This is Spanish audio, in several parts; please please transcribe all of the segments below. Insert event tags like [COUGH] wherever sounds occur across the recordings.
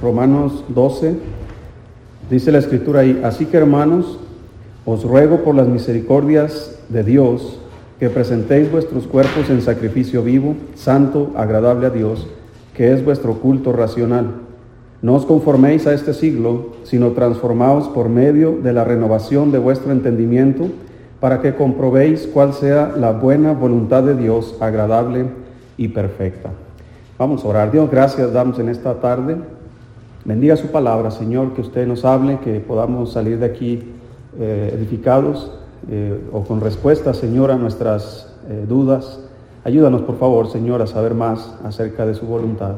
Romanos 12, dice la escritura ahí, así que hermanos, os ruego por las misericordias de Dios que presentéis vuestros cuerpos en sacrificio vivo, santo, agradable a Dios, que es vuestro culto racional. No os conforméis a este siglo, sino transformaos por medio de la renovación de vuestro entendimiento, para que comprobéis cuál sea la buena voluntad de Dios, agradable y perfecta. Vamos a orar. Dios, gracias damos en esta tarde. Bendiga su palabra, Señor, que usted nos hable, que podamos salir de aquí eh, edificados eh, o con respuestas, Señor, a nuestras eh, dudas. Ayúdanos, por favor, Señor, a saber más acerca de su voluntad.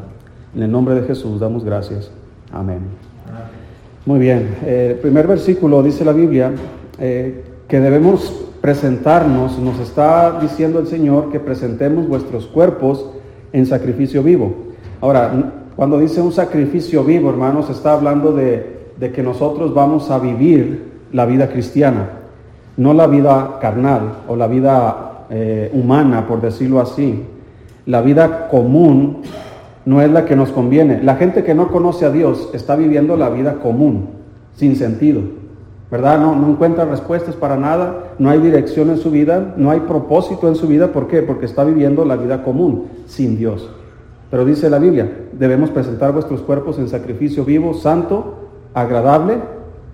En el nombre de Jesús damos gracias. Amén. Muy bien. el primer versículo dice la Biblia que debemos presentarnos, nos está diciendo el Señor que presentemos vuestros cuerpos en sacrificio vivo. Ahora, cuando dice un sacrificio vivo, hermanos, está hablando de, que nosotros vamos a vivir la vida cristiana, no la vida carnal o la vida eh, humana, por decirlo así. La vida común no es la que nos conviene. La gente que no conoce a Dios está viviendo la vida común, sin sentido. ¿verdad? No, no encuentra respuestas para nada, no hay dirección en su vida, no hay propósito en su vida. ¿Por qué? Porque está viviendo la vida común, sin Dios. Pero dice la Biblia, debemos presentar vuestros cuerpos en sacrificio vivo, santo, agradable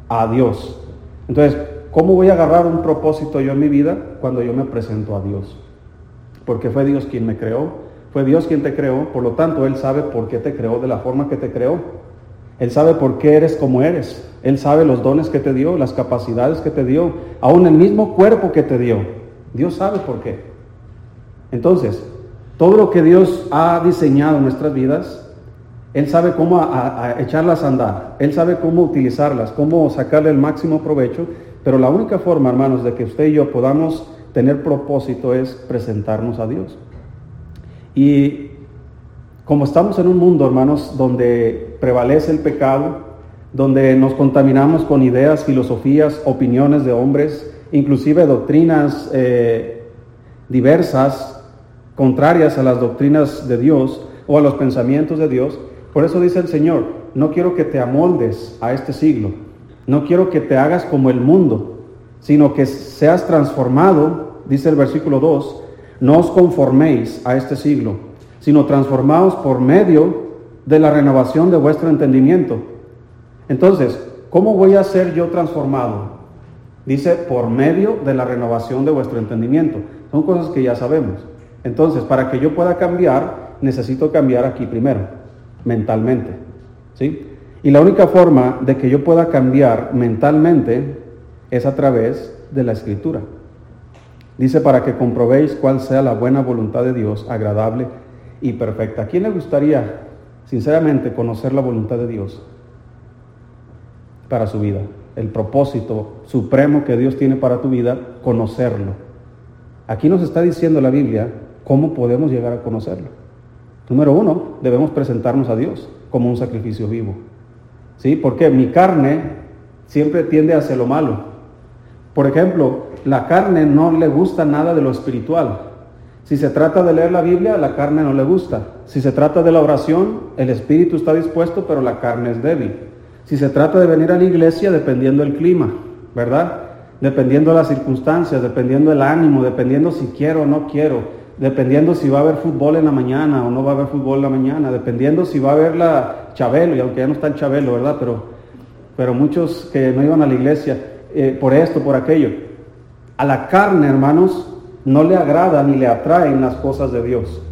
a Dios. Entonces, ¿cómo voy a agarrar un propósito yo en mi vida cuando yo me presento a Dios? Porque fue Dios quien me creó, fue Dios quien te creó, por lo tanto Él sabe por qué te creó de la forma que te creó. Él sabe por qué eres como eres. Él sabe los dones que te dio, las capacidades que te dio, aún el mismo cuerpo que te dio. Dios sabe por qué. Entonces, todo lo que Dios ha diseñado en nuestras vidas, Él sabe cómo echarlas a andar. Él sabe cómo utilizarlas, cómo sacarle el máximo provecho. Pero la única forma, hermanos, de que usted y yo podamos tener propósito es presentarnos a Dios. Y como estamos en un mundo, hermanos, donde prevalece el pecado, donde nos contaminamos con ideas, filosofías, opiniones de hombres, inclusive doctrinas eh, diversas, contrarias a las doctrinas de Dios o a los pensamientos de Dios, por eso dice el Señor, no quiero que te amoldes a este siglo, no quiero que te hagas como el mundo, sino que seas transformado, dice el versículo 2, no os conforméis a este siglo, sino transformados por medio de la renovación de vuestro entendimiento. Entonces, ¿cómo voy a ser yo transformado? Dice, por medio de la renovación de vuestro entendimiento. Son cosas que ya sabemos. Entonces, para que yo pueda cambiar, necesito cambiar aquí primero, mentalmente. ¿Sí? Y la única forma de que yo pueda cambiar mentalmente es a través de la escritura. Dice para que comprobéis cuál sea la buena voluntad de Dios, agradable y perfecta. ¿A quién le gustaría, sinceramente, conocer la voluntad de Dios para su vida? El propósito supremo que Dios tiene para tu vida, conocerlo. Aquí nos está diciendo la Biblia cómo podemos llegar a conocerlo. Número uno, debemos presentarnos a Dios como un sacrificio vivo. ¿Sí? Porque mi carne siempre tiende hacia lo malo. Por ejemplo, la carne no le gusta nada de lo espiritual. Si se trata de leer la Biblia, la carne no le gusta. Si se trata de la oración, el espíritu está dispuesto, pero la carne es débil. Si se trata de venir a la iglesia, dependiendo del clima, ¿verdad? Dependiendo de las circunstancias, dependiendo del ánimo, dependiendo si quiero o no quiero, dependiendo si va a haber fútbol en la mañana o no va a haber fútbol en la mañana, dependiendo si va a haber la Chabelo, y aunque ya no está el Chabelo, ¿verdad? Pero, pero muchos que no iban a la iglesia, eh, por esto, por aquello. A la carne, hermanos, no le agrada ni le atraen las cosas de Dios.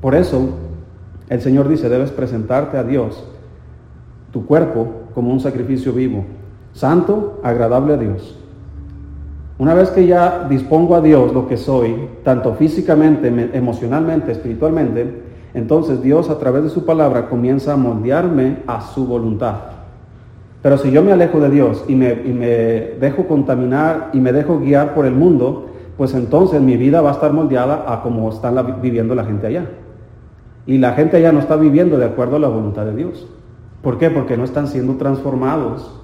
Por eso el Señor dice, debes presentarte a Dios, tu cuerpo, como un sacrificio vivo, santo, agradable a Dios. Una vez que ya dispongo a Dios lo que soy, tanto físicamente, emocionalmente, espiritualmente, entonces Dios a través de su palabra comienza a moldearme a su voluntad. Pero si yo me alejo de Dios y me, y me dejo contaminar y me dejo guiar por el mundo, pues entonces mi vida va a estar moldeada a como está viviendo la gente allá. Y la gente allá no está viviendo de acuerdo a la voluntad de Dios. ¿Por qué? Porque no están siendo transformados.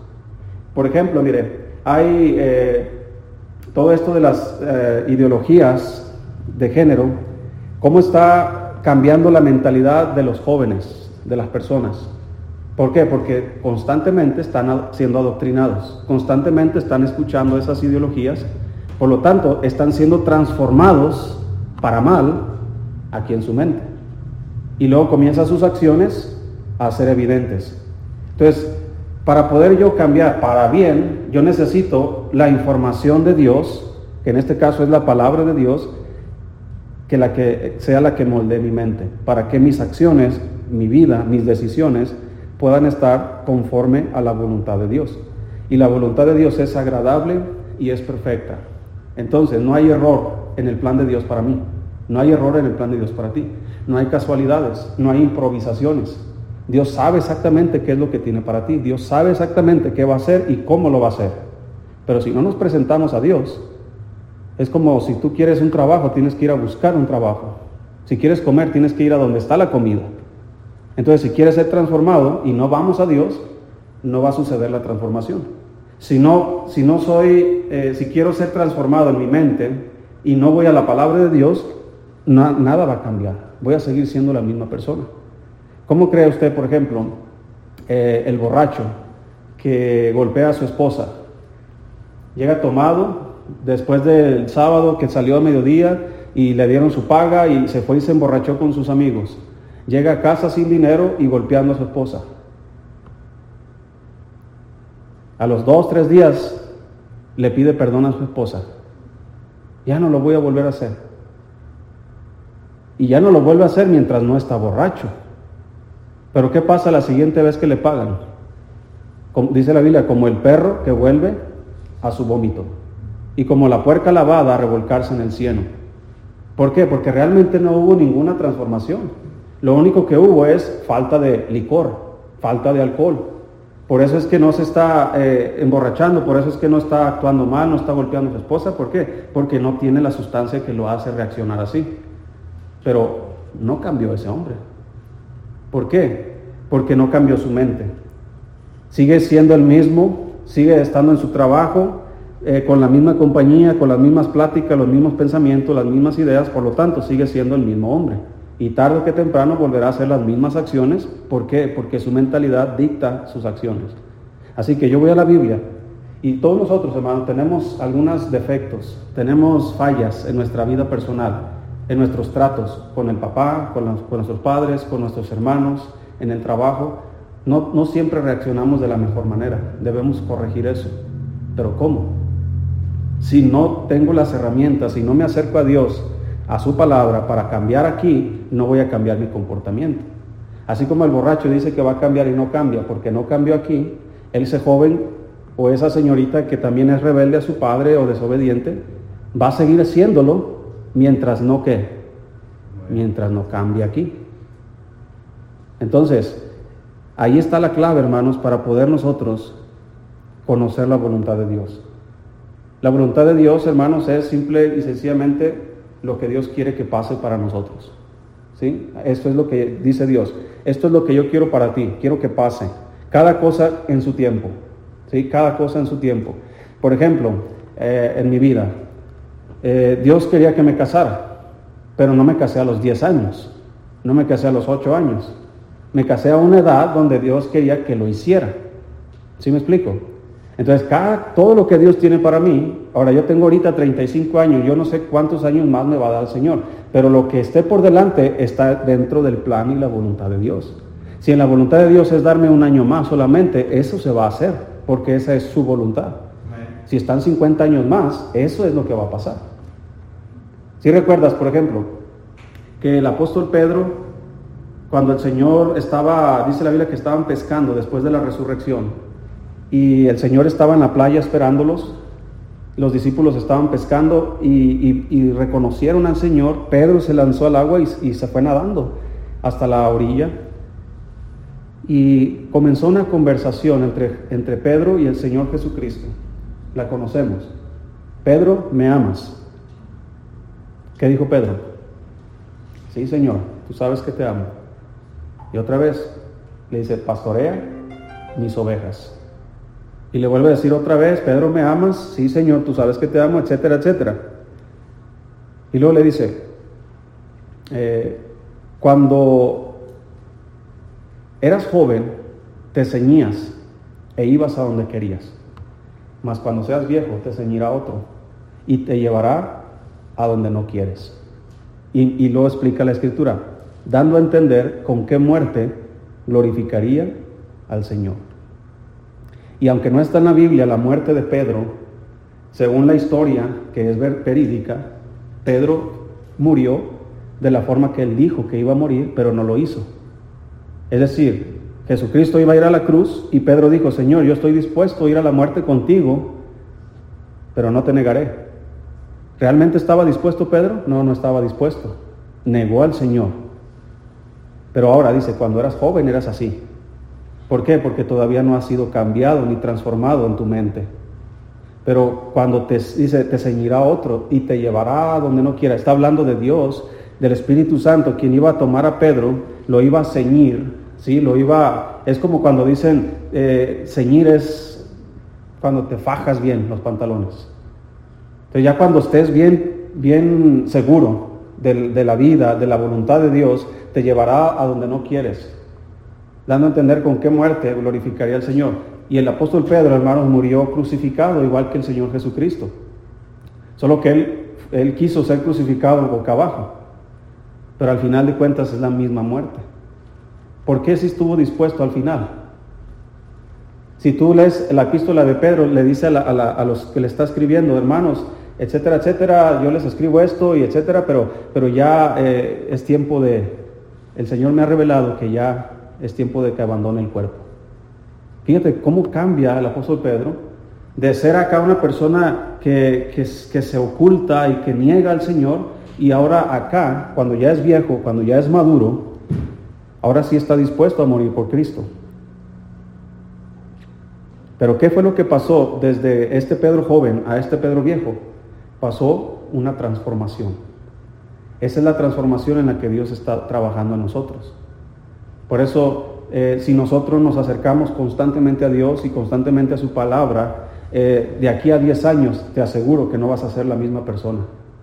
Por ejemplo, mire, hay eh, todo esto de las eh, ideologías de género, cómo está cambiando la mentalidad de los jóvenes, de las personas. ¿Por qué? Porque constantemente están siendo adoctrinados, constantemente están escuchando esas ideologías, por lo tanto están siendo transformados para mal aquí en su mente. Y luego comienzan sus acciones a ser evidentes. Entonces, para poder yo cambiar para bien, yo necesito la información de Dios, que en este caso es la palabra de Dios, que, la que sea la que molde mi mente, para que mis acciones, mi vida, mis decisiones, puedan estar conforme a la voluntad de Dios. Y la voluntad de Dios es agradable y es perfecta. Entonces, no hay error en el plan de Dios para mí. No hay error en el plan de Dios para ti. No hay casualidades, no hay improvisaciones. Dios sabe exactamente qué es lo que tiene para ti. Dios sabe exactamente qué va a hacer y cómo lo va a hacer. Pero si no nos presentamos a Dios, es como si tú quieres un trabajo, tienes que ir a buscar un trabajo. Si quieres comer, tienes que ir a donde está la comida. Entonces, si quieres ser transformado y no vamos a Dios, no va a suceder la transformación. Si no, si no soy, eh, si quiero ser transformado en mi mente y no voy a la palabra de Dios, nada va a cambiar. Voy a seguir siendo la misma persona. ¿Cómo cree usted, por ejemplo, eh, el borracho que golpea a su esposa? Llega tomado después del sábado que salió a mediodía y le dieron su paga y se fue y se emborrachó con sus amigos. Llega a casa sin dinero y golpeando a su esposa. A los dos, tres días le pide perdón a su esposa. Ya no lo voy a volver a hacer. Y ya no lo vuelve a hacer mientras no está borracho. Pero ¿qué pasa la siguiente vez que le pagan? dice la Biblia, como el perro que vuelve a su vómito. Y como la puerca lavada a revolcarse en el cieno. ¿Por qué? Porque realmente no hubo ninguna transformación. Lo único que hubo es falta de licor, falta de alcohol. Por eso es que no se está eh, emborrachando, por eso es que no está actuando mal, no está golpeando a su esposa. ¿Por qué? Porque no tiene la sustancia que lo hace reaccionar así. Pero no cambió ese hombre. ¿Por qué? Porque no cambió su mente. Sigue siendo el mismo, sigue estando en su trabajo, eh, con la misma compañía, con las mismas pláticas, los mismos pensamientos, las mismas ideas, por lo tanto sigue siendo el mismo hombre. Y tarde que temprano volverá a hacer las mismas acciones. ¿Por qué? Porque su mentalidad dicta sus acciones. Así que yo voy a la Biblia y todos nosotros, hermanos, tenemos algunos defectos, tenemos fallas en nuestra vida personal, en nuestros tratos con el papá, con, nuestros padres, con nuestros hermanos, en el trabajo. No, no siempre reaccionamos de la mejor manera. Debemos corregir eso. Pero ¿cómo? Si no tengo las herramientas, si no me acerco a Dios, a su palabra para cambiar aquí, no voy a cambiar mi comportamiento. Así como el borracho dice que va a cambiar y no cambia porque no cambió aquí, ese joven o esa señorita que también es rebelde a su padre o desobediente, va a seguir haciéndolo mientras no que, mientras no cambie aquí. Entonces, ahí está la clave, hermanos, para poder nosotros conocer la voluntad de Dios. La voluntad de Dios, hermanos, es simple y sencillamente lo que Dios quiere que pase para nosotros. ¿Sí? Esto es lo que dice Dios. Esto es lo que yo quiero para ti. Quiero que pase. Cada cosa en su tiempo. ¿Sí? Cada cosa en su tiempo. Por ejemplo, eh, en mi vida, eh, Dios quería que me casara, pero no me casé a los 10 años. No me casé a los 8 años. Me casé a una edad donde Dios quería que lo hiciera. ¿Sí me explico? Entonces, cada, todo lo que Dios tiene para mí, ahora yo tengo ahorita 35 años, yo no sé cuántos años más me va a dar el Señor, pero lo que esté por delante está dentro del plan y la voluntad de Dios. Si en la voluntad de Dios es darme un año más solamente, eso se va a hacer, porque esa es su voluntad. Si están 50 años más, eso es lo que va a pasar. Si recuerdas, por ejemplo, que el apóstol Pedro, cuando el Señor estaba, dice la Biblia que estaban pescando después de la resurrección, y el Señor estaba en la playa esperándolos. Los discípulos estaban pescando y, reconocieron al Señor. Pedro se lanzó al agua y, y se fue nadando hasta la orilla. Y comenzó una conversación entre, entre Pedro y el Señor Jesucristo. La conocemos. Pedro, ¿me amas? ¿Qué dijo Pedro? Sí, Señor, tú sabes que te amo. Y otra vez le dice, pastorea mis ovejas. Y le vuelve a decir otra vez, Pedro, ¿me amas? Sí, Señor, tú sabes que te amo, etcétera, etcétera. Y luego le dice, eh, cuando eras joven, te ceñías e ibas a donde querías. Mas cuando seas viejo, te ceñirá otro y te llevará a donde no quieres. Y, y luego explica la escritura, dando a entender con qué muerte glorificaría al Señor. Y aunque no está en la Biblia la muerte de Pedro, según la historia que es verídica, Pedro murió de la forma que él dijo que iba a morir, pero no lo hizo. Es decir, Jesucristo iba a ir a la cruz y Pedro dijo, Señor, yo estoy dispuesto a ir a la muerte contigo, pero no te negaré. ¿Realmente estaba dispuesto Pedro? No, no estaba dispuesto. Negó al Señor. Pero ahora dice, cuando eras joven eras así. ¿Por qué? Porque todavía no has sido cambiado ni transformado en tu mente. Pero cuando te dice, te ceñirá otro y te llevará a donde no quiera, está hablando de Dios, del Espíritu Santo, quien iba a tomar a Pedro, lo iba a ceñir, ¿sí? Lo iba, es como cuando dicen, eh, ceñir es cuando te fajas bien los pantalones. Entonces ya cuando estés bien, bien seguro de, de la vida, de la voluntad de Dios, te llevará a donde no quieres dando a entender con qué muerte glorificaría al Señor. Y el apóstol Pedro, hermanos, murió crucificado igual que el Señor Jesucristo. Solo que él, él quiso ser crucificado boca abajo. Pero al final de cuentas es la misma muerte. ¿Por qué si estuvo dispuesto al final? Si tú lees la epístola de Pedro, le dice a, los que le está escribiendo, hermanos, etcétera, etcétera, yo les escribo esto y etcétera, pero, pero ya eh, es tiempo de, el Señor me ha revelado que ya es tiempo de que abandone el cuerpo. Fíjate cómo cambia el apóstol Pedro de ser acá una persona que, que, se oculta y que niega al Señor, y ahora acá, cuando ya es viejo, cuando ya es maduro, ahora sí está dispuesto a morir por Cristo. Pero ¿qué fue lo que pasó desde este Pedro joven a este Pedro viejo? Pasó una transformación. Esa es la transformación en la que Dios está trabajando en nosotros. Por eso, eh, si nosotros nos acercamos constantemente a Dios y constantemente a su palabra, eh, de aquí a 10 años te aseguro que no vas a ser la misma persona,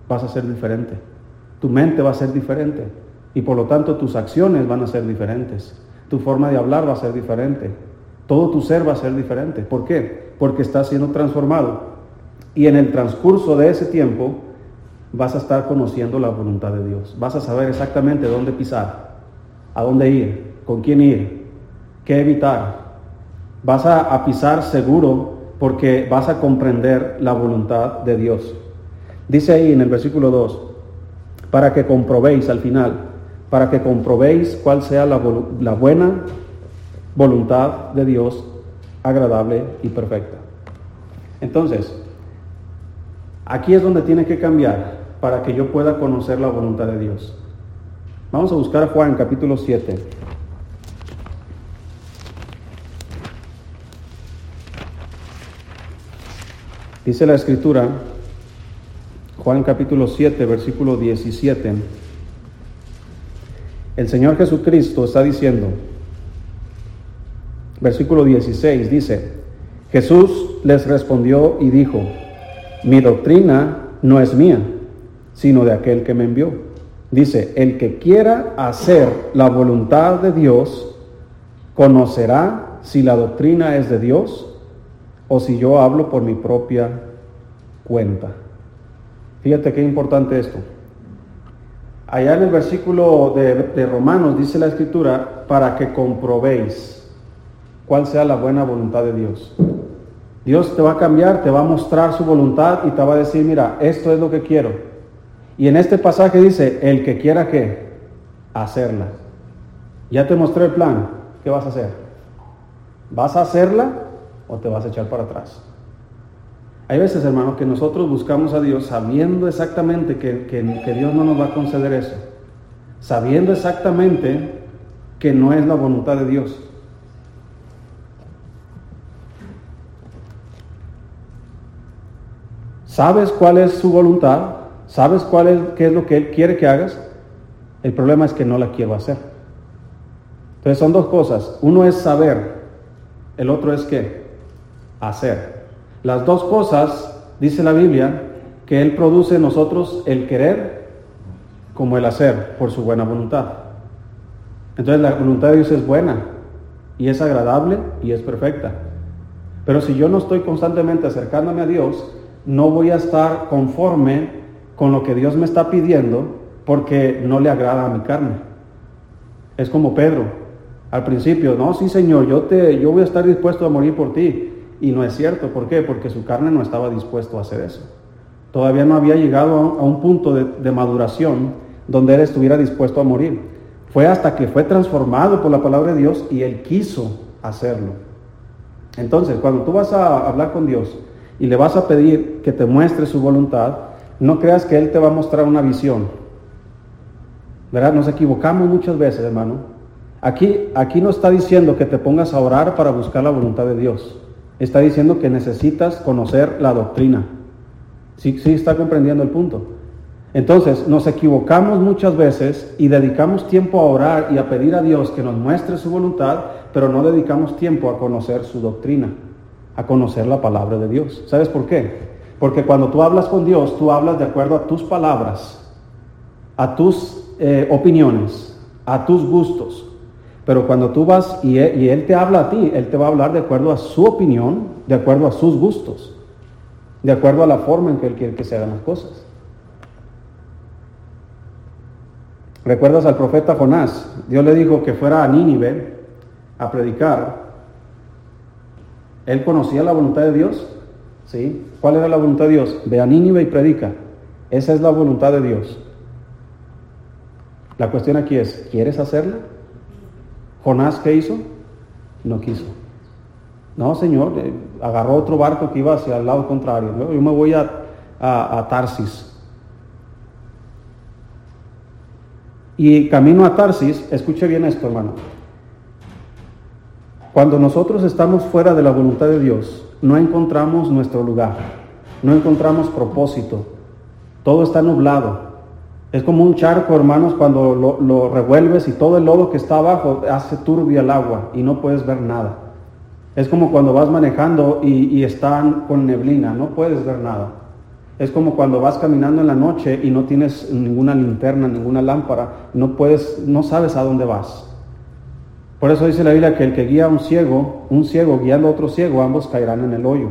vas a ser diferente. Tu mente va a ser diferente y por lo tanto tus acciones van a ser diferentes. Tu forma de hablar va a ser diferente. Todo tu ser va a ser diferente. ¿Por qué? Porque estás siendo transformado. Y en el transcurso de ese tiempo vas a estar conociendo la voluntad de Dios. Vas a saber exactamente dónde pisar, a dónde ir, con quién ir, qué evitar. Vas a, pisar seguro porque vas a comprender la voluntad de Dios. Dice ahí en el versículo 2, para que comprobéis al final, para que comprobéis cuál sea la, la buena voluntad de Dios, agradable y perfecta. Entonces, aquí es donde tiene que cambiar para que yo pueda conocer la voluntad de Dios. Vamos a buscar a Juan capítulo 7. Dice la escritura, Juan capítulo 7, versículo 17, el Señor Jesucristo está diciendo, versículo 16 dice, Jesús les respondió y dijo, mi doctrina no es mía, sino de aquel que me envió. Dice, el que quiera hacer la voluntad de Dios, conocerá si la doctrina es de Dios o si yo hablo por mi propia cuenta. Fíjate qué importante esto. Allá en el versículo de, Romanos dice la escritura, para que comprobéis cuál sea la buena voluntad de Dios. Dios te va a cambiar, te va a mostrar su voluntad y te va a decir, mira, esto es lo que quiero. Y en este pasaje dice, el que quiera que hacerla. Ya te mostré el plan, ¿qué vas a hacer? ¿Vas a hacerla o te vas a echar para atrás. Hay veces, hermano, que nosotros buscamos a Dios sabiendo exactamente que, que, Dios no nos va a conceder eso. Sabiendo exactamente que no es la voluntad de Dios. ¿Sabes cuál es su voluntad? ¿Sabes cuál es, qué es lo que Él quiere que hagas? El problema es que no la quiero hacer. Entonces son dos cosas. Uno es saber, el otro es que hacer. Las dos cosas, dice la Biblia, que Él produce en nosotros el querer como el hacer por su buena voluntad. Entonces la voluntad de Dios es buena, y es agradable y es perfecta. Pero si yo no estoy constantemente acercándome a Dios, no voy a estar conforme con lo que Dios me está pidiendo porque no le agrada a mi carne. Es como Pedro, al principio, no, sí Señor, yo, te, yo voy a estar dispuesto a morir por ti. Y no es cierto, ¿por qué? Porque su carne no estaba dispuesto a hacer eso. Todavía no había llegado a un punto de, de maduración donde él estuviera dispuesto a morir. Fue hasta que fue transformado por la palabra de Dios y él quiso hacerlo. Entonces, cuando tú vas a hablar con Dios y le vas a pedir que te muestre su voluntad, no creas que Él te va a mostrar una visión. ¿Verdad? Nos equivocamos muchas veces, hermano. Aquí, aquí no está diciendo que te pongas a orar para buscar la voluntad de Dios. Está diciendo que necesitas conocer la doctrina. Sí, sí está comprendiendo el punto. Entonces, nos equivocamos muchas veces y dedicamos tiempo a orar y a pedir a Dios que nos muestre su voluntad, pero no dedicamos tiempo a conocer su doctrina, a conocer la palabra de Dios. ¿Sabes por qué? Porque cuando tú hablas con Dios, tú hablas de acuerdo a tus palabras, a tus eh, opiniones, a tus gustos. Pero cuando tú vas y él, y él te habla a ti, Él te va a hablar de acuerdo a su opinión, de acuerdo a sus gustos, de acuerdo a la forma en que Él quiere que se hagan las cosas. ¿Recuerdas al profeta Jonás? Dios le dijo que fuera a Nínive a predicar. ¿Él conocía la voluntad de Dios? ¿Sí? ¿Cuál era la voluntad de Dios? Ve a Nínive y predica. Esa es la voluntad de Dios. La cuestión aquí es, ¿quieres hacerla? Jonás, ¿qué hizo? No quiso. No, Señor, eh, agarró otro barco que iba hacia el lado contrario. Yo me voy a, a Tarsis. Y camino a Tarsis, escuche bien esto, hermano. Cuando nosotros estamos fuera de la voluntad de Dios, no encontramos nuestro lugar, no encontramos propósito, todo está nublado. Es como un charco, hermanos, cuando lo, revuelves y todo el lodo que está abajo hace turbia el agua y no puedes ver nada. Es como cuando vas manejando y, y están con neblina, no puedes ver nada. Es como cuando vas caminando en la noche y no tienes ninguna linterna, ninguna lámpara, no puedes, no sabes a dónde vas. Por eso dice la Biblia que el que guía a un ciego, un ciego guiando a otro ciego, ambos caerán en el hoyo.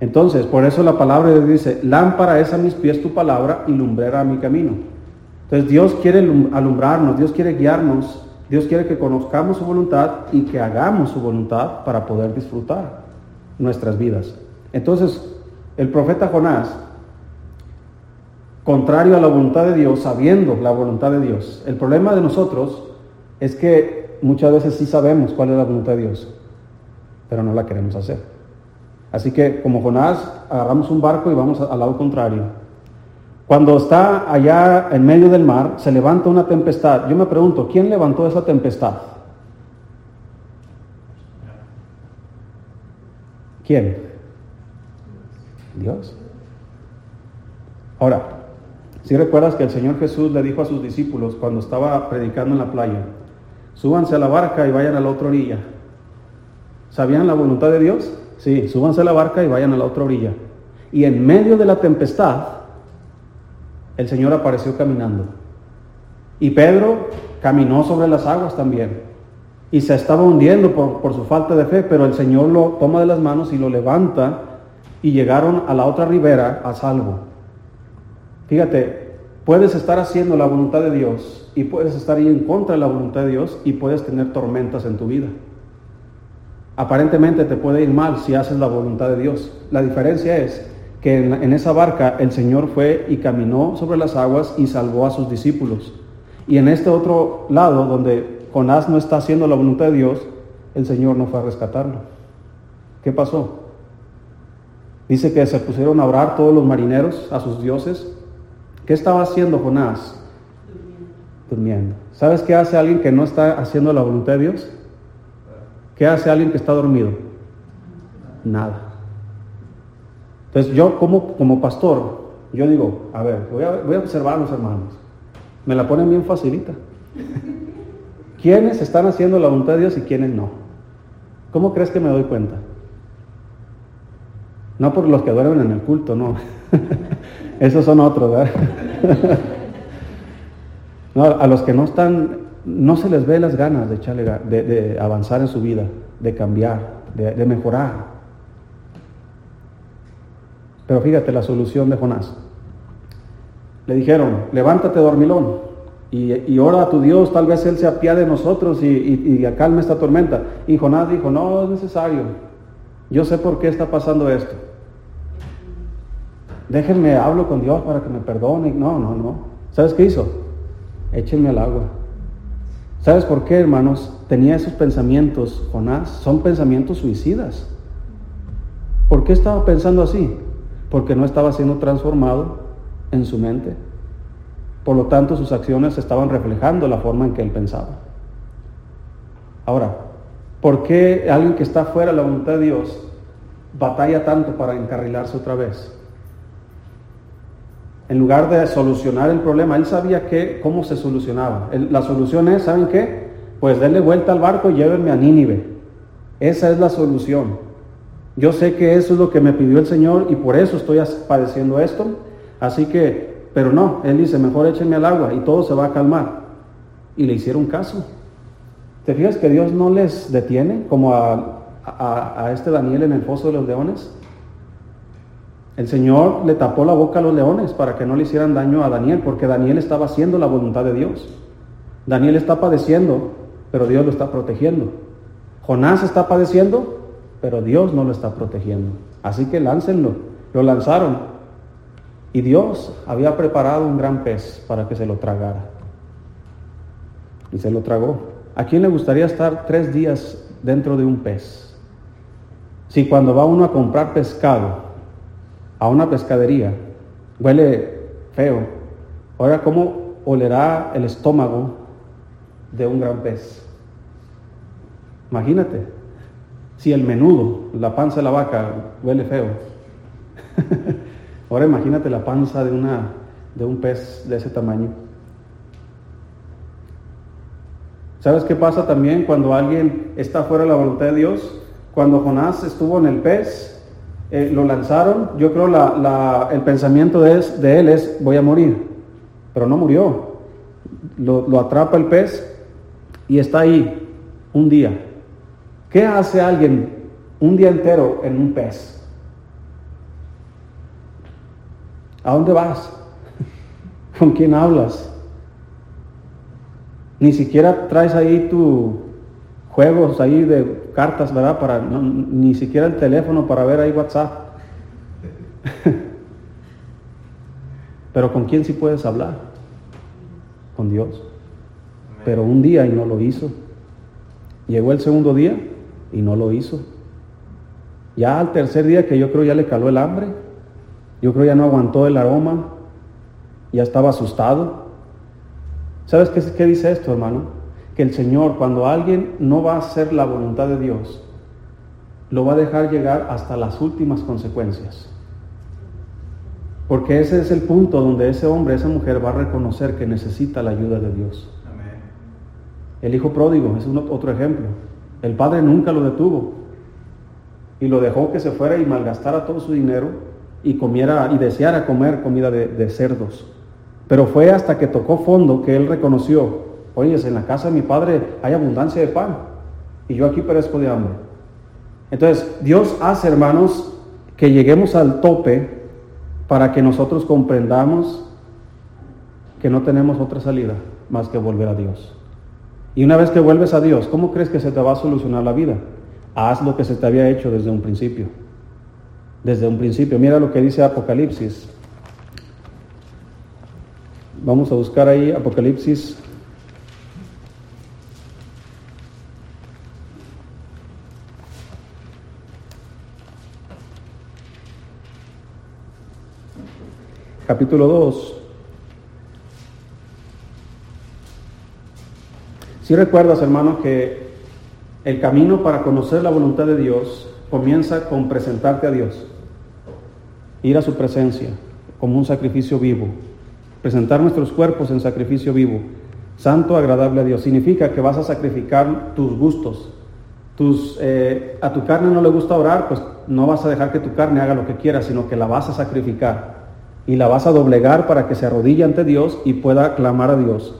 Entonces, por eso la palabra de Dios dice, lámpara es a mis pies tu palabra y lumbrera a mi camino. Entonces Dios quiere alumbrarnos, Dios quiere guiarnos, Dios quiere que conozcamos su voluntad y que hagamos su voluntad para poder disfrutar nuestras vidas. Entonces, el profeta Jonás contrario a la voluntad de Dios, sabiendo la voluntad de Dios. El problema de nosotros es que muchas veces sí sabemos cuál es la voluntad de Dios, pero no la queremos hacer. Así que como Jonás, agarramos un barco y vamos al lado contrario. Cuando está allá en medio del mar, se levanta una tempestad. Yo me pregunto, ¿quién levantó esa tempestad? ¿Quién? Dios. Ahora, si recuerdas que el Señor Jesús le dijo a sus discípulos cuando estaba predicando en la playa, súbanse a la barca y vayan a la otra orilla. ¿Sabían la voluntad de Dios? Sí, súbanse a la barca y vayan a la otra orilla. Y en medio de la tempestad, el Señor apareció caminando. Y Pedro caminó sobre las aguas también. Y se estaba hundiendo por, por, su falta de fe, pero el Señor lo toma de las manos y lo levanta y llegaron a la otra ribera a salvo. Fíjate, puedes estar haciendo la voluntad de Dios y puedes estar ahí en contra de la voluntad de Dios y puedes tener tormentas en tu vida. Aparentemente te puede ir mal si haces la voluntad de Dios. La diferencia es que en, esa barca el Señor fue y caminó sobre las aguas y salvó a sus discípulos. Y en este otro lado, donde Jonás no está haciendo la voluntad de Dios, el Señor no fue a rescatarlo. ¿Qué pasó? Dice que se pusieron a orar todos los marineros a sus dioses ¿Qué estaba haciendo Jonás? Durmiendo. ¿Sabes qué hace alguien que no está haciendo la voluntad de Dios? ¿Qué hace alguien que está dormido? Nada. Entonces yo como, como pastor, yo digo, a ver, voy a, voy a observar a los hermanos. Me la ponen bien facilita. [LAUGHS] ¿Quiénes están haciendo la voluntad de Dios y quiénes no? ¿Cómo crees que me doy cuenta? No por los que duermen en el culto, no. [LAUGHS] Esos son otros, ¿verdad? [LAUGHS] no, a los que no están no se les ve las ganas de, echarle, de, avanzar en su vida, de cambiar, de, mejorar. Pero fíjate la solución de Jonás. Le dijeron, levántate dormilón y, y, ora a tu Dios, tal vez Él se apiade de nosotros y, y, acalme esta tormenta. Y Jonás dijo, no es necesario, yo sé por qué está pasando esto. Déjenme, hablo con Dios para que me perdone. No, no, no. ¿Sabes qué hizo? Échenme al agua. ¿Sabes por qué, hermanos? Tenía esos pensamientos, Jonás. Son pensamientos suicidas. ¿Por qué estaba pensando así? Porque no estaba siendo transformado en su mente. Por lo tanto, sus acciones estaban reflejando la forma en que él pensaba. Ahora, ¿por qué alguien que está fuera de la voluntad de Dios batalla tanto para encarrilarse otra vez? En lugar de solucionar el problema, él sabía que, cómo se solucionaba. la solución es, ¿saben qué? Pues denle vuelta al barco y llévenme a Nínive. Esa es la solución. Yo sé que eso es lo que me pidió el Señor y por eso estoy padeciendo esto. Así que, pero no, Él dice, mejor échenme al agua y todo se va a calmar. Y le hicieron caso. ¿Te fijas que Dios no les detiene como a, a este Daniel en el foso de los leones? El Señor le tapó la boca a los leones para que no le hicieran daño a Daniel, porque Daniel estaba haciendo la voluntad de Dios. Daniel está padeciendo, pero Dios lo está protegiendo. Jonás está padeciendo, pero Dios no lo está protegiendo. Así que láncenlo. Lo lanzaron. Y Dios había preparado un gran pez para que se lo tragara. Y se lo tragó. ¿A quién le gustaría estar tres días dentro de un pez? Si cuando va uno a comprar pescado, a una pescadería, huele feo. Ahora, ¿cómo olerá el estómago de un gran pez? Imagínate, si el menudo, la panza de la vaca, huele feo. [LAUGHS] Ahora imagínate la panza de, una, de un pez de ese tamaño. ¿Sabes qué pasa también cuando alguien está fuera de la voluntad de Dios? Cuando Jonás estuvo en el pez, eh, lo lanzaron, yo creo la, el pensamiento de, de, él es voy a morir, pero no murió. Lo, lo atrapa el pez y está ahí un día. ¿Qué hace alguien un día entero en un pez? ¿A dónde vas? [LAUGHS] ¿Con quién hablas? Ni siquiera traes ahí tu juegos ahí de cartas, ¿verdad? Para ni siquiera el teléfono para ver ahí WhatsApp. [LAUGHS] Pero ¿con quién sí puedes hablar? Con Dios. Pero un día y no lo hizo. Llegó el segundo día y no lo hizo. Ya al tercer día que yo creo ya le caló el hambre, yo creo ya no aguantó el aroma, ya estaba asustado. ¿Sabes qué, qué dice esto, hermano? Que el Señor, cuando alguien no va a hacer la voluntad de Dios, lo va a dejar llegar hasta las últimas consecuencias. Porque ese es el punto donde ese hombre, esa mujer va a reconocer que necesita la ayuda de Dios. El hijo pródigo es otro ejemplo. El padre nunca lo detuvo y lo dejó que se fuera y malgastara todo su dinero y comiera y deseara comer comida de, de cerdos. Pero fue hasta que tocó fondo que él reconoció Oye, en la casa de mi padre hay abundancia de pan y yo aquí perezco de hambre. Entonces, Dios hace, hermanos, que lleguemos al tope para que nosotros comprendamos que no tenemos otra salida más que volver a Dios. Y una vez que vuelves a Dios, ¿cómo crees que se te va a solucionar la vida? Haz lo que se te había hecho desde un principio. Desde un principio. Mira lo que dice Apocalipsis. Vamos a buscar ahí Apocalipsis capítulo 2. Si recuerdas, hermano, que el camino para conocer la voluntad de Dios comienza con presentarte a Dios, ir a su presencia como un sacrificio vivo, presentar nuestros cuerpos en sacrificio vivo, santo, agradable a Dios. Significa que vas a sacrificar tus gustos. Tus, eh, a tu carne no le gusta orar, pues no vas a dejar que tu carne haga lo que quiera, sino que la vas a sacrificar y la vas a doblegar para que se arrodille ante Dios y pueda clamar a Dios.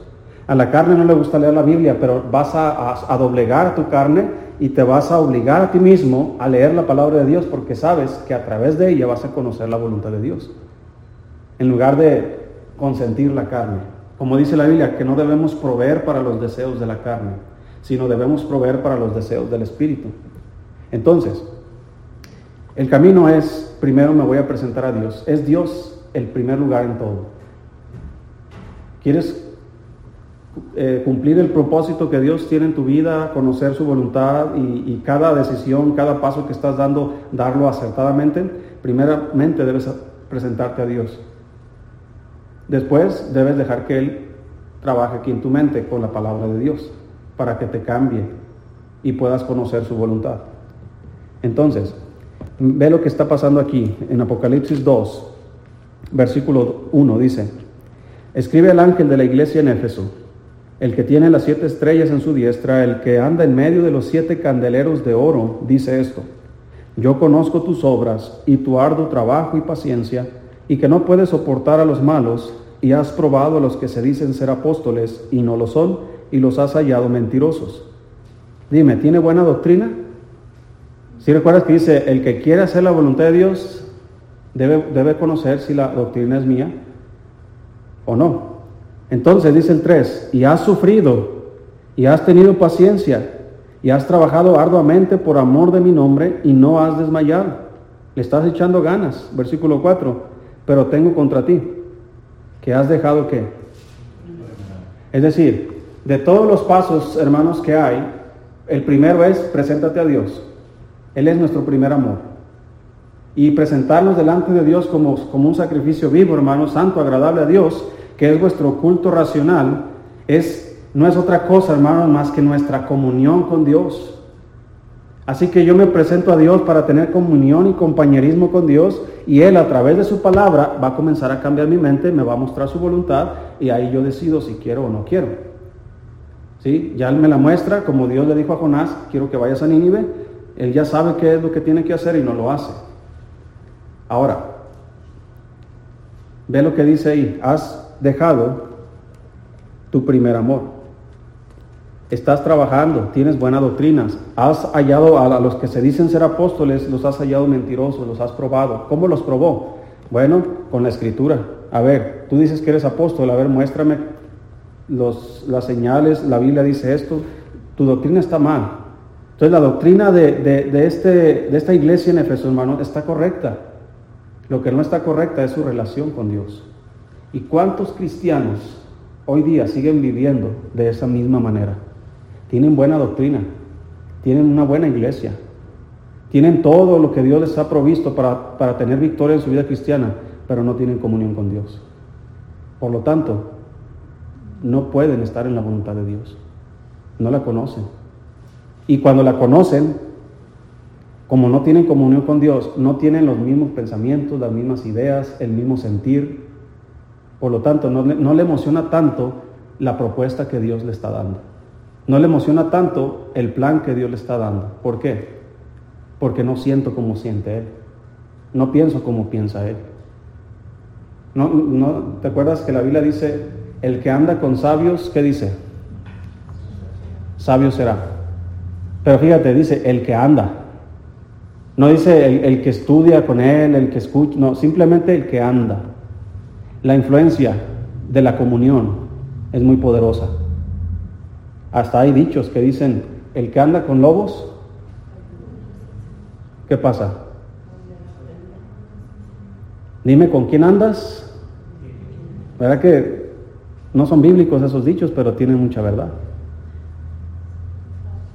A la carne no le gusta leer la Biblia, pero vas a, doblegar a tu carne y te vas a obligar a ti mismo a leer la palabra de Dios porque sabes que a través de ella vas a conocer la voluntad de Dios. En lugar de consentir la carne. Como dice la Biblia, que no debemos proveer para los deseos de la carne, sino debemos proveer para los deseos del Espíritu. Entonces, el camino es, primero me voy a presentar a Dios. Es Dios el primer lugar en todo. ¿Quieres eh, cumplir el propósito que Dios tiene en tu vida, conocer su voluntad y, y, cada decisión, cada paso que estás dando, darlo acertadamente, primeramente debes presentarte a Dios. Después debes dejar que Él trabaje aquí en tu mente con la palabra de Dios para que te cambie y puedas conocer su voluntad. Entonces, ve lo que está pasando aquí en Apocalipsis 2, versículo 1, dice, escribe el ángel de la iglesia en Éfeso el que tiene las siete estrellas en su diestra, el que anda en medio de los siete candeleros de oro, dice esto, yo conozco tus obras y tu arduo trabajo y paciencia, y que no puedes soportar a los malos, y has probado a los que se dicen ser apóstoles y no lo son, y los has hallado mentirosos. Dime, ¿tiene buena doctrina? Si recuerdas que dice, el que quiere hacer la voluntad de Dios debe, debe conocer si la doctrina es mía o no. Entonces dice el 3, y has sufrido, y has tenido paciencia, y has trabajado arduamente por amor de mi nombre, y no has desmayado. Le estás echando ganas. Versículo 4, pero tengo contra ti, que has dejado qué. Es decir, de todos los pasos, hermanos, que hay, el primero es preséntate a Dios. Él es nuestro primer amor. Y presentarnos delante de Dios como, como un sacrificio vivo, hermanos, santo, agradable a Dios, que es vuestro culto racional, es, no es otra cosa, hermanos, más que nuestra comunión con Dios. Así que yo me presento a Dios para tener comunión y compañerismo con Dios y Él a través de su palabra va a comenzar a cambiar mi mente, me va a mostrar su voluntad y ahí yo decido si quiero o no quiero. ¿Sí? Ya Él me la muestra, como Dios le dijo a Jonás, quiero que vayas a Nínive, Él ya sabe qué es lo que tiene que hacer y no lo hace. Ahora, ve lo que dice ahí, haz dejado tu primer amor. Estás trabajando, tienes buenas doctrinas, has hallado a los que se dicen ser apóstoles, los has hallado mentirosos, los has probado. ¿Cómo los probó? Bueno, con la escritura. A ver, tú dices que eres apóstol, a ver, muéstrame los, las señales, la Biblia dice esto, tu doctrina está mal. Entonces la doctrina de, este, de esta iglesia en Efeso, hermano, está correcta. Lo que no está correcta es su relación con Dios. ¿Y cuántos cristianos hoy día siguen viviendo de esa misma manera? Tienen buena doctrina, tienen una buena iglesia, tienen todo lo que Dios les ha provisto para, para tener victoria en su vida cristiana, pero no tienen comunión con Dios. Por lo tanto, no pueden estar en la voluntad de Dios. No la conocen. Y cuando la conocen, como no tienen comunión con Dios, no tienen los mismos pensamientos, las mismas ideas, el mismo sentir, por lo tanto, no, le emociona tanto la propuesta que Dios le está dando. No le emociona tanto el plan que Dios le está dando. ¿Por qué? Porque no siento como siente Él. No pienso como piensa Él. No, no, ¿Te acuerdas que la Biblia dice, el que anda con sabios, ¿qué dice? Sabio será. Pero fíjate, dice, el que anda. No dice el, que estudia con Él, el que escucha, no, simplemente el que anda la influencia de la comunión es muy poderosa. Hasta hay dichos que dicen, el que anda con lobos, ¿qué pasa? Dime con quién andas. ¿Verdad que no son bíblicos esos dichos, pero tienen mucha verdad?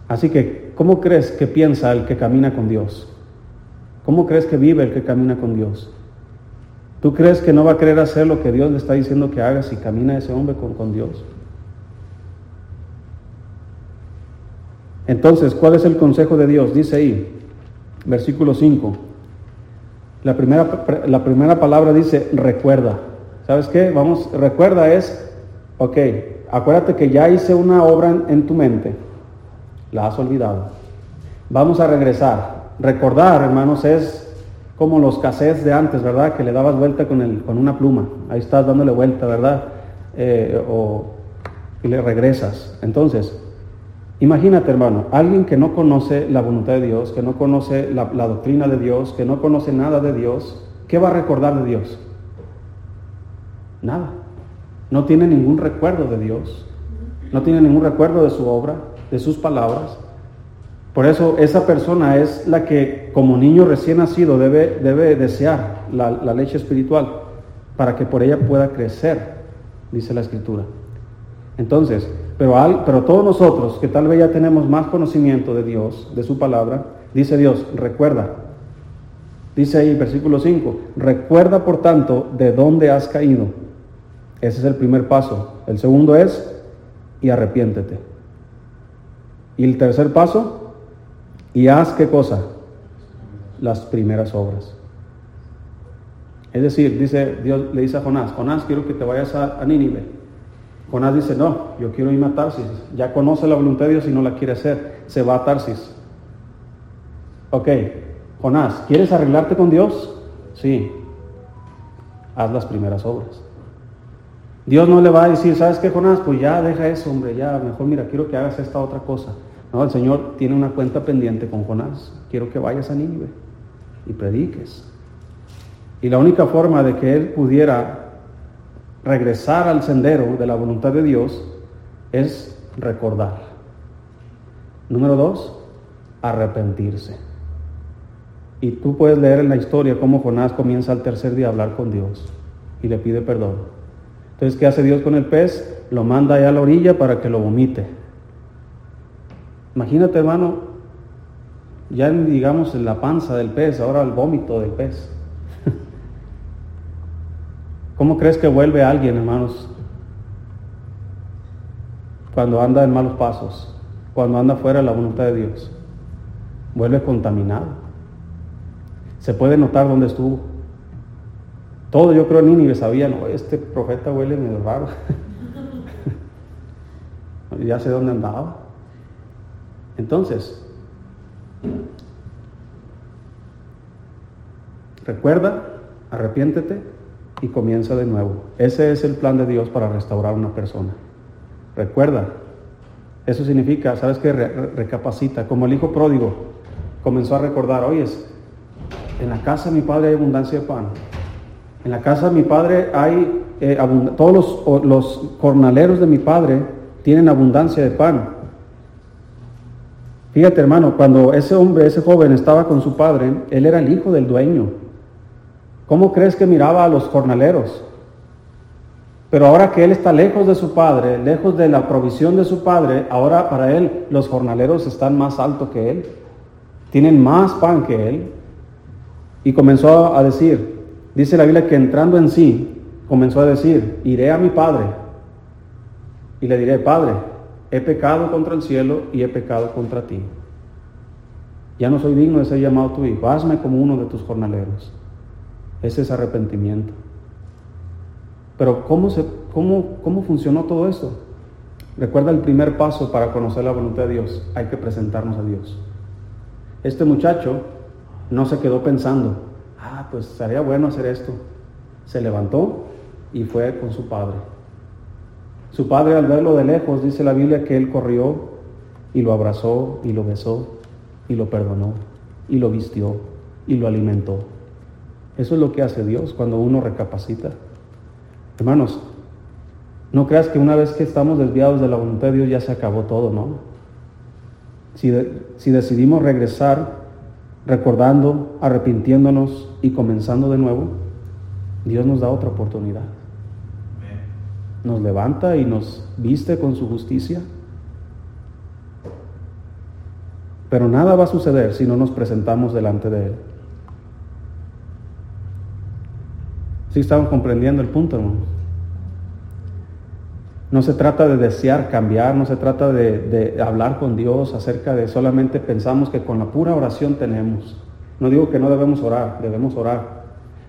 Así que, ¿cómo crees que piensa el que camina con Dios? ¿Cómo crees que vive el que camina con Dios? ¿Tú crees que no va a querer hacer lo que Dios le está diciendo que haga si camina ese hombre con, Dios? Entonces, ¿cuál es el consejo de Dios? Dice ahí, versículo 5. La primera, la primera palabra dice, recuerda. ¿Sabes qué? Vamos, recuerda es, ok, acuérdate que ya hice una obra en tu mente, la has olvidado. Vamos a regresar. Recordar, hermanos, es como los cassettes de antes, ¿verdad? Que le dabas vuelta con, el, con una pluma. Ahí estás dándole vuelta, ¿verdad? Eh, o y le regresas. Entonces, imagínate hermano, alguien que no conoce la voluntad de Dios, que no conoce la, la doctrina de Dios, que no conoce nada de Dios, ¿qué va a recordar de Dios? Nada. No tiene ningún recuerdo de Dios. No tiene ningún recuerdo de su obra, de sus palabras. Por eso esa persona es la que como niño recién nacido debe, debe desear la, leche espiritual para que por ella pueda crecer, dice la escritura. Entonces, pero, pero todos nosotros que tal vez ya tenemos más conocimiento de Dios, de su palabra, dice Dios, recuerda. Dice ahí versículo 5, recuerda por tanto de dónde has caído. Ese es el primer paso. El segundo es, y arrepiéntete. Y el tercer paso, y haz qué cosa? Las primeras obras. Es decir, dice, Dios le dice a Jonás, Jonás, quiero que te vayas a, a Nínive. Jonás dice, no, yo quiero irme a Tarsis. Ya conoce la voluntad de Dios y no la quiere hacer. Se va a Tarsis. Ok, Jonás, ¿quieres arreglarte con Dios? Sí. Haz las primeras obras. Dios no le va a decir, ¿sabes qué, Jonás? Pues ya deja eso, hombre, ya, mejor mira, quiero que hagas esta otra cosa. No, el Señor tiene una cuenta pendiente con Jonás. Quiero que vayas a Nínive y prediques. Y la única forma de que él pudiera regresar al sendero de la voluntad de Dios es recordar. Número dos, arrepentirse. Y tú puedes leer en la historia cómo Jonás comienza al tercer día a hablar con Dios y le pide perdón. Entonces, ¿qué hace Dios con el pez? Lo manda allá a la orilla para que lo vomite. Imagínate, hermano, ya digamos en la panza del pez, ahora el vómito del pez. [LAUGHS] ¿Cómo crees que vuelve alguien, hermanos? Cuando anda en malos pasos, cuando anda fuera de la voluntad de Dios. Vuelve contaminado. Se puede notar dónde estuvo. Todo yo creo Nínive sabían, no, este profeta huele medio raro. [LAUGHS] ya sé dónde andaba. Entonces, recuerda, arrepiéntete y comienza de nuevo. Ese es el plan de Dios para restaurar una persona. Recuerda, eso significa, ¿sabes qué? recapacita, como el hijo pródigo comenzó a recordar, oye, en la casa de mi padre hay abundancia de pan. En la casa de mi padre hay, eh, todos los, los jornaleros de mi padre tienen abundancia de pan. Fíjate hermano, cuando ese hombre, ese joven estaba con su padre, él era el hijo del dueño. ¿Cómo crees que miraba a los jornaleros? Pero ahora que él está lejos de su padre, lejos de la provisión de su padre, ahora para él los jornaleros están más altos que él, tienen más pan que él. Y comenzó a decir, Dice la Biblia que entrando en sí, comenzó a decir, iré a mi Padre y le diré, Padre, he pecado contra el cielo y he pecado contra ti. Ya no soy digno de ser llamado tu hijo, hazme como uno de tus jornaleros. Ese es arrepentimiento. Pero ¿cómo, se, cómo, cómo funcionó todo esto? Recuerda el primer paso para conocer la voluntad de Dios. Hay que presentarnos a Dios. Este muchacho no se quedó pensando, ah, pues sería bueno hacer esto. Se levantó y fue con su padre. Su padre al verlo de lejos, dice la Biblia que él corrió y lo abrazó y lo besó y lo perdonó y lo vistió y lo alimentó. Eso es lo que hace Dios cuando uno recapacita. Hermanos, no creas que una vez que estamos desviados de la voluntad de Dios ya se acabó todo, ¿no? Si, si decidimos regresar recordando, arrepintiéndonos y comenzando de nuevo, Dios nos da otra oportunidad. Nos levanta y nos viste con su justicia. Pero nada va a suceder si no nos presentamos delante de Él. ¿Sí estamos comprendiendo el punto, hermano? No se trata de desear cambiar, no se trata de, hablar con Dios acerca de solamente pensamos que con la pura oración tenemos. No digo que no debemos orar, debemos orar.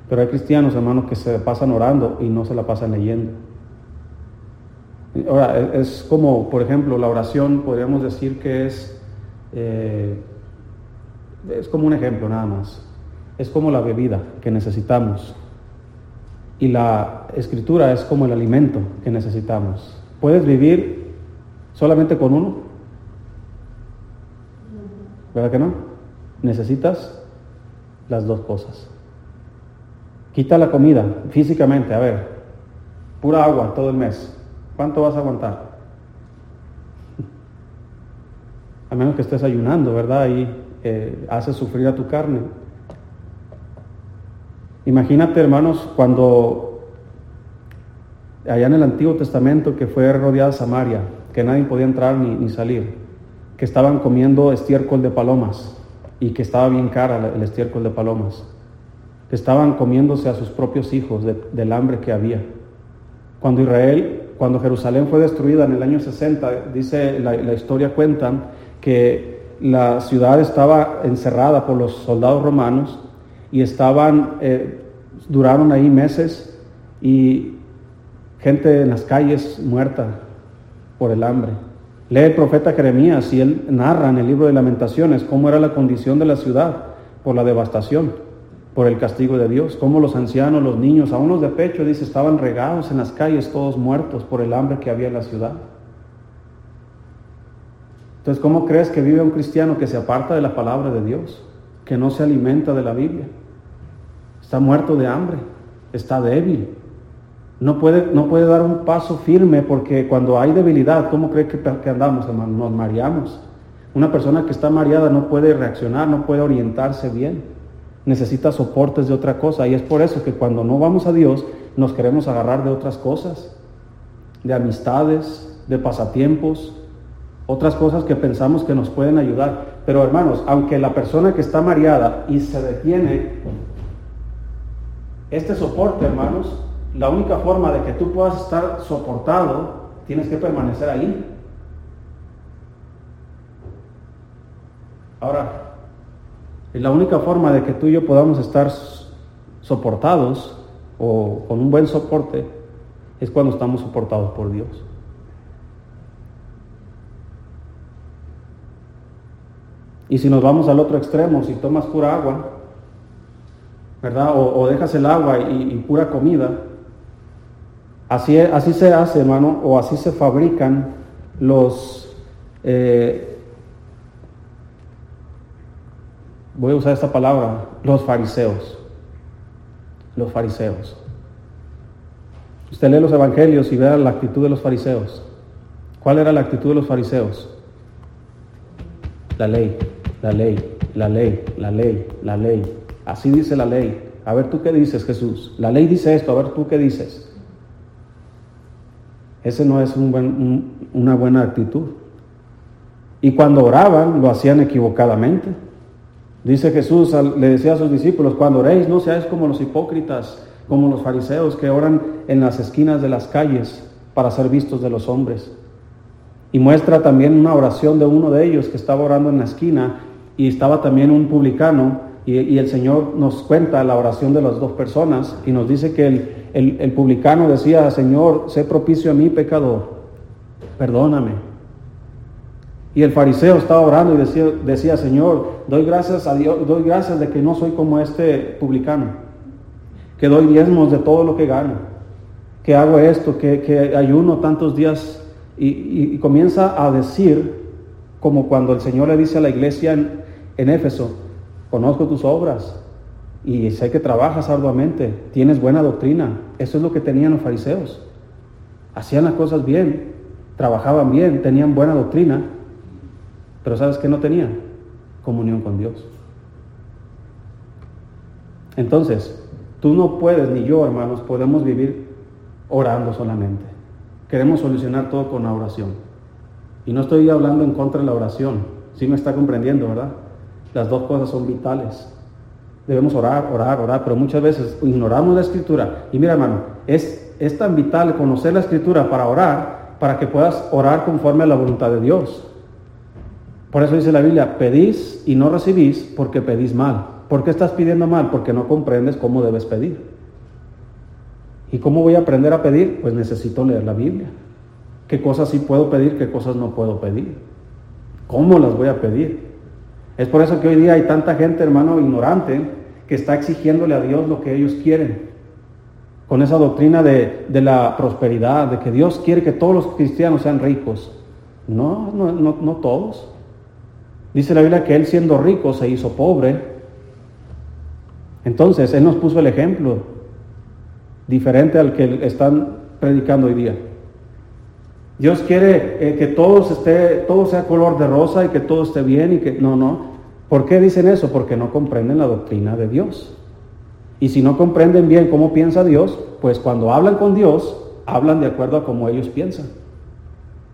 Pero hay cristianos, hermanos, que se pasan orando y no se la pasan leyendo. Ahora, es como, por ejemplo, la oración, podríamos decir que es, eh, es como un ejemplo nada más. Es como la bebida que necesitamos. Y la escritura es como el alimento que necesitamos. Puedes vivir ¿Solamente con uno? ¿Verdad que no? Necesitas las dos cosas. Quita la comida físicamente, a ver, pura agua todo el mes. ¿Cuánto vas a aguantar? A menos que estés ayunando, ¿verdad? Y eh, hace sufrir a tu carne. Imagínate, hermanos, cuando allá en el Antiguo Testamento que fue rodeada Samaria, que nadie podía entrar ni, salir, que estaban comiendo estiércol de palomas y que estaba bien cara el estiércol de palomas, que estaban comiéndose a sus propios hijos del hambre que había. Cuando Israel, cuando Jerusalén fue destruida en el año 60, dice la, historia cuenta que la ciudad estaba encerrada por los soldados romanos y estaban, eh, duraron ahí meses y gente en las calles muerta por el hambre. Lee el profeta Jeremías y él narra en el libro de lamentaciones cómo era la condición de la ciudad por la devastación, por el castigo de Dios, cómo los ancianos, los niños, aún los de pecho, dice, estaban regados en las calles todos muertos por el hambre que había en la ciudad. Entonces, ¿cómo crees que vive un cristiano que se aparta de la palabra de Dios, que no se alimenta de la Biblia? Está muerto de hambre, está débil. No puede, no puede dar un paso firme porque cuando hay debilidad, ¿cómo crees que, que andamos, hermano? Nos mareamos. Una persona que está mareada no puede reaccionar, no puede orientarse bien. Necesita soportes de otra cosa. Y es por eso que cuando no vamos a Dios, nos queremos agarrar de otras cosas, de amistades, de pasatiempos, otras cosas que pensamos que nos pueden ayudar. Pero hermanos, aunque la persona que está mareada y se detiene, este soporte, hermanos, la única forma de que tú puedas estar soportado, tienes que permanecer ahí. Ahora, la única forma de que tú y yo podamos estar soportados o con un buen soporte es cuando estamos soportados por Dios. Y si nos vamos al otro extremo, si tomas pura agua, ¿verdad? O, dejas el agua y, pura comida, así, así se hace, hermano, o así se fabrican los... Eh, voy a usar esta palabra, los fariseos. Los fariseos. Usted lee los evangelios y vea la actitud de los fariseos. ¿Cuál era la actitud de los fariseos? La ley la ley, la ley, la ley, la ley. Así dice la ley. A ver tú qué dices, Jesús. La ley dice esto, a ver tú qué dices. Ese no es una buena actitud. Y cuando oraban, lo hacían equivocadamente. Dice Jesús, le decía a sus discípulos, cuando oréis, no seáis como los hipócritas, como los fariseos que oran en las esquinas de las calles para ser vistos de los hombres. Y muestra también una oración de uno de ellos que estaba orando en la esquina y estaba también un publicano y, el Señor nos cuenta la oración de las dos personas y nos dice que el, publicano decía, Señor, sé propicio a mí pecador, perdóname. Y el fariseo estaba orando y decía, decía, Señor, doy gracias a Dios, doy gracias de que no soy como este publicano, que doy diezmos de todo lo que gano, que hago esto, que, ayuno tantos días y, comienza a decir, como cuando el Señor le dice a la iglesia en, en Éfeso, conozco tus obras y sé que trabajas arduamente, tienes buena doctrina. Eso es lo que tenían los fariseos. Hacían las cosas bien, trabajaban bien, tenían buena doctrina, pero ¿sabes qué no tenían? Comunión con Dios. Entonces, tú no puedes, ni yo, hermanos, podemos vivir orando solamente. Queremos solucionar todo con la oración. Y no estoy hablando en contra de la oración. Sí me está comprendiendo, ¿verdad? Las dos cosas son vitales. Debemos orar, orar, orar, pero muchas veces ignoramos la escritura. Y mira, hermano, es, es tan vital conocer la escritura para orar, para que puedas orar conforme a la voluntad de Dios. Por eso dice la Biblia, pedís y no recibís porque pedís mal. ¿Por qué estás pidiendo mal? Porque no comprendes cómo debes pedir. ¿Y cómo voy a aprender a pedir? Pues necesito leer la Biblia. ¿Qué cosas sí puedo pedir? ¿Qué cosas no puedo pedir? ¿Cómo las voy a pedir? Es por eso que hoy día hay tanta gente, hermano, ignorante, que está exigiéndole a Dios lo que ellos quieren. Con esa doctrina de, la prosperidad, de que Dios quiere que todos los cristianos sean ricos. No, no, no, no todos. Dice la Biblia que Él siendo rico se hizo pobre. Entonces, Él nos puso el ejemplo diferente al que están predicando hoy día. Dios quiere eh, que todos esté, todo sea color de rosa y que todo esté bien y que no, no. ¿Por qué dicen eso? Porque no comprenden la doctrina de Dios. Y si no comprenden bien cómo piensa Dios, pues cuando hablan con Dios, hablan de acuerdo a cómo ellos piensan,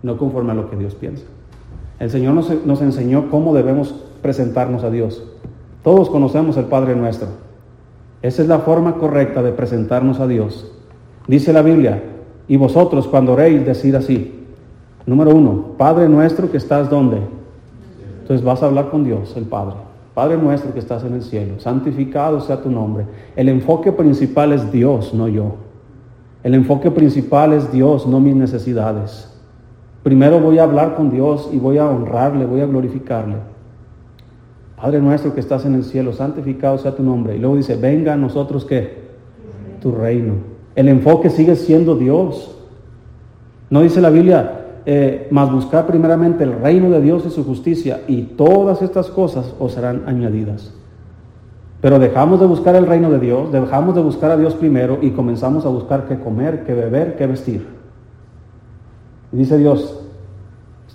no conforme a lo que Dios piensa. El Señor nos, enseñó cómo debemos presentarnos a Dios. Todos conocemos el Padre nuestro. Esa es la forma correcta de presentarnos a Dios. Dice la Biblia, y vosotros cuando oréis, decid así. Número uno, Padre nuestro que estás donde. Entonces vas a hablar con Dios, el Padre. Padre nuestro que estás en el cielo, santificado sea tu nombre. El enfoque principal es Dios, no yo. El enfoque principal es Dios, no mis necesidades. Primero voy a hablar con Dios y voy a honrarle, voy a glorificarle. Padre nuestro que estás en el cielo, santificado sea tu nombre. Y luego dice, venga a nosotros que tu reino. El enfoque sigue siendo Dios. No dice la Biblia, eh, más buscar primeramente el reino de Dios y su justicia, y todas estas cosas os serán añadidas. Pero dejamos de buscar el reino de Dios, dejamos de buscar a Dios primero y comenzamos a buscar qué comer, qué beber, qué vestir. Y dice Dios,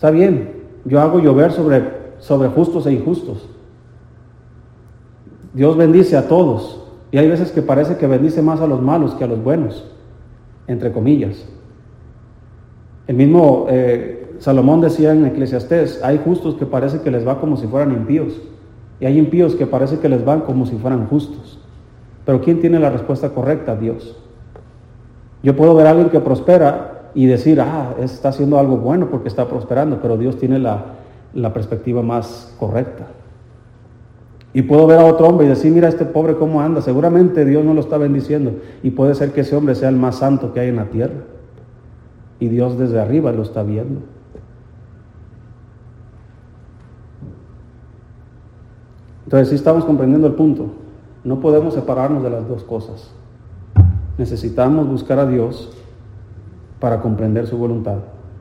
está bien, yo hago llover sobre, sobre justos e injustos. Dios bendice a todos. Y hay veces que parece que bendice más a los malos que a los buenos, entre comillas. El mismo eh, Salomón decía en Eclesiastés, hay justos que parece que les va como si fueran impíos, y hay impíos que parece que les van como si fueran justos. Pero ¿quién tiene la respuesta correcta? Dios. Yo puedo ver a alguien que prospera y decir, ah, está haciendo algo bueno porque está prosperando, pero Dios tiene la, la perspectiva más correcta. Y puedo ver a otro hombre y decir, mira este pobre cómo anda, seguramente Dios no lo está bendiciendo. Y puede ser que ese hombre sea el más santo que hay en la tierra y Dios desde arriba lo está viendo. Entonces sí estamos comprendiendo el punto. No podemos separarnos de las dos cosas. Necesitamos buscar a Dios para comprender su voluntad.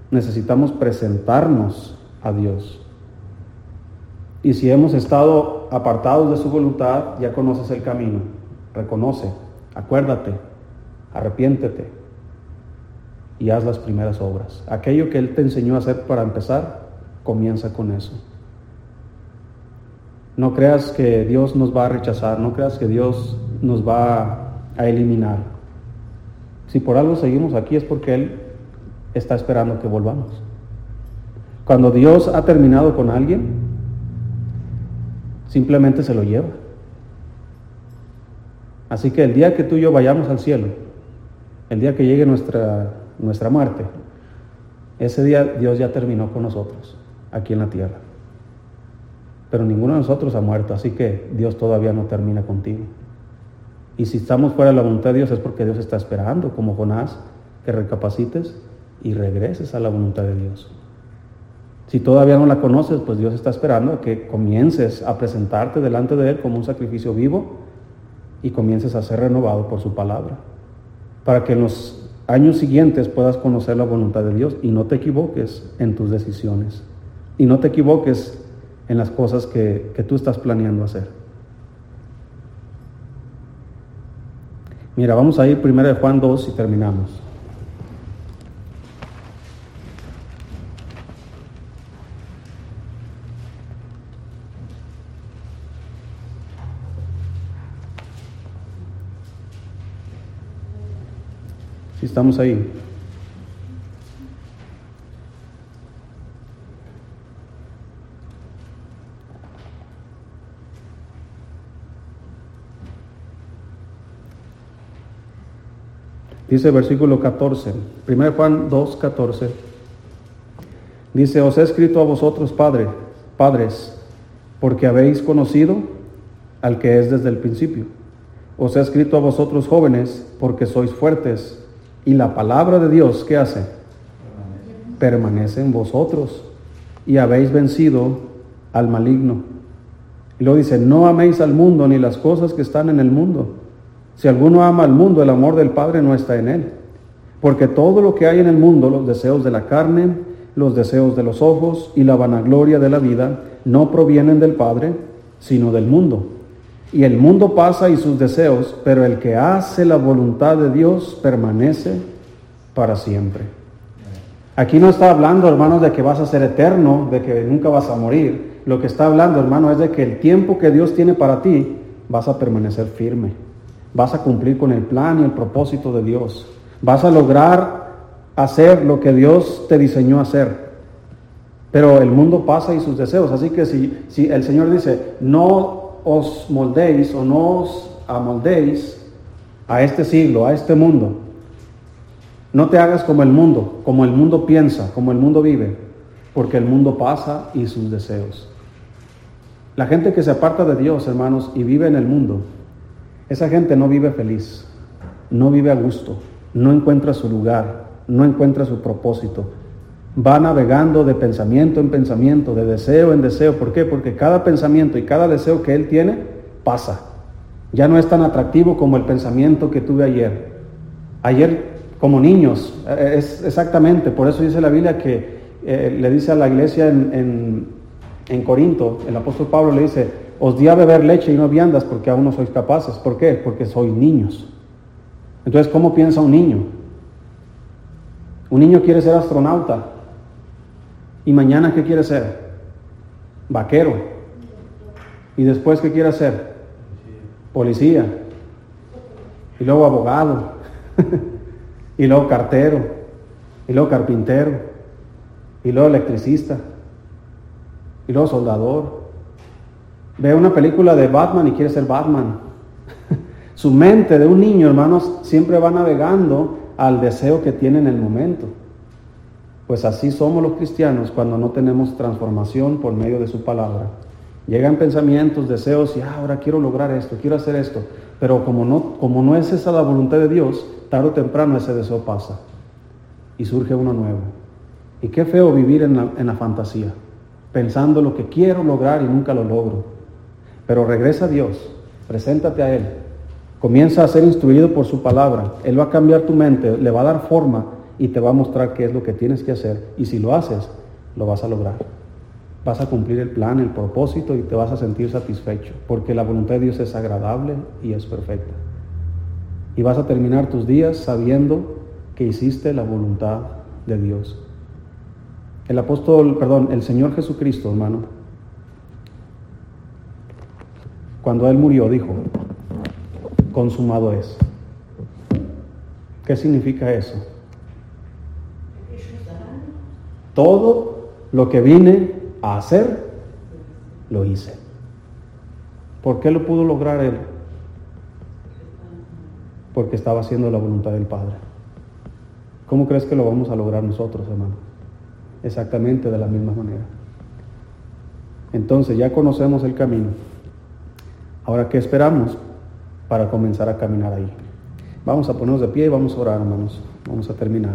Necesitamos presentarnos a Dios. Y si hemos estado apartados de su voluntad, ya conoces el camino. Reconoce, acuérdate, arrepiéntete, y haz las primeras obras. Aquello que Él te enseñó a hacer para empezar, comienza con eso. No creas que Dios nos va a rechazar, no creas que Dios nos va a eliminar. Si por algo seguimos aquí es porque Él está esperando que volvamos. Cuando Dios ha terminado con alguien, simplemente se lo lleva. Así que el día que tú y yo vayamos al cielo, el día que llegue nuestra nuestra muerte, ese día Dios ya terminó con nosotros aquí en la tierra. Pero ninguno de nosotros ha muerto, así que Dios todavía no termina contigo. Y si estamos fuera de la voluntad de Dios es porque Dios está esperando, como Jonás, que recapacites y regreses a la voluntad de Dios. Si todavía no la conoces, pues Dios está esperando a que comiences a presentarte delante de Él como un sacrificio vivo y comiences a ser renovado por su palabra. Para que nos años siguientes puedas conocer la voluntad de Dios y no te equivoques en tus decisiones y no te equivoques en las cosas que, que tú estás planeando hacer. Mira, vamos a ir primero de Juan 2 y terminamos. Estamos ahí. Dice versículo 14, 1 Juan 2, 14. Dice, os he escrito a vosotros, Padre, padres, porque habéis conocido al que es desde el principio. Os he escrito a vosotros jóvenes, porque sois fuertes y la palabra de Dios, ¿qué hace? Permanece en vosotros y habéis vencido al maligno. Y luego dice, no améis al mundo ni las cosas que están en el mundo. Si alguno ama al mundo, el amor del Padre no está en él. Porque todo lo que hay en el mundo, los deseos de la carne, los deseos de los ojos y la vanagloria de la vida no provienen del Padre, sino del mundo. Y el mundo pasa y sus deseos, pero el que hace la voluntad de Dios permanece para siempre. Aquí no está hablando, hermanos, de que vas a ser eterno, de que nunca vas a morir. Lo que está hablando, hermano, es de que el tiempo que Dios tiene para ti vas a permanecer firme. Vas a cumplir con el plan y el propósito de Dios. Vas a lograr hacer lo que Dios te diseñó hacer. Pero el mundo pasa y sus deseos. Así que si, si el Señor dice, no os moldéis o no os amoldéis a este siglo, a este mundo. No te hagas como el mundo, como el mundo piensa, como el mundo vive, porque el mundo pasa y sus deseos. La gente que se aparta de Dios, hermanos, y vive en el mundo, esa gente no vive feliz, no vive a gusto, no encuentra su lugar, no encuentra su propósito. Va navegando de pensamiento en pensamiento, de deseo en deseo. ¿Por qué? Porque cada pensamiento y cada deseo que él tiene pasa. Ya no es tan atractivo como el pensamiento que tuve ayer. Ayer como niños, eh, es exactamente, por eso dice la Biblia que eh, le dice a la iglesia en, en Corinto, el apóstol Pablo le dice, os di a beber leche y no viandas porque aún no sois capaces. ¿Por qué? Porque sois niños. Entonces, ¿cómo piensa un niño? Un niño quiere ser astronauta. ¿Y mañana qué quiere ser? Vaquero. ¿Y después qué quiere ser? Policía. Y luego abogado. [LAUGHS] y luego cartero. Y luego carpintero. Y luego electricista. Y luego soldador. Ve una película de Batman y quiere ser Batman. [LAUGHS] Su mente de un niño, hermanos, siempre va navegando al deseo que tiene en el momento. Pues así somos los cristianos cuando no tenemos transformación por medio de su palabra. Llegan pensamientos, deseos y ah, ahora quiero lograr esto, quiero hacer esto. Pero como no, como no es esa la voluntad de Dios, tarde o temprano ese deseo pasa y surge uno nuevo. Y qué feo vivir en la, en la fantasía, pensando lo que quiero lograr y nunca lo logro. Pero regresa a Dios, preséntate a Él, comienza a ser instruido por su palabra. Él va a cambiar tu mente, le va a dar forma y te va a mostrar qué es lo que tienes que hacer. Y si lo haces, lo vas a lograr. Vas a cumplir el plan, el propósito y te vas a sentir satisfecho, porque la voluntad de Dios es agradable y es perfecta. Y vas a terminar tus días sabiendo que hiciste la voluntad de Dios. El apóstol, perdón, el Señor Jesucristo, hermano, cuando Él murió, dijo, consumado es. ¿Qué significa eso? Todo lo que vine a hacer, lo hice. ¿Por qué lo pudo lograr Él? Porque estaba haciendo la voluntad del Padre. ¿Cómo crees que lo vamos a lograr nosotros, hermano? Exactamente de la misma manera. Entonces ya conocemos el camino. Ahora, ¿qué esperamos para comenzar a caminar ahí? Vamos a ponernos de pie y vamos a orar, hermanos. Vamos a terminar.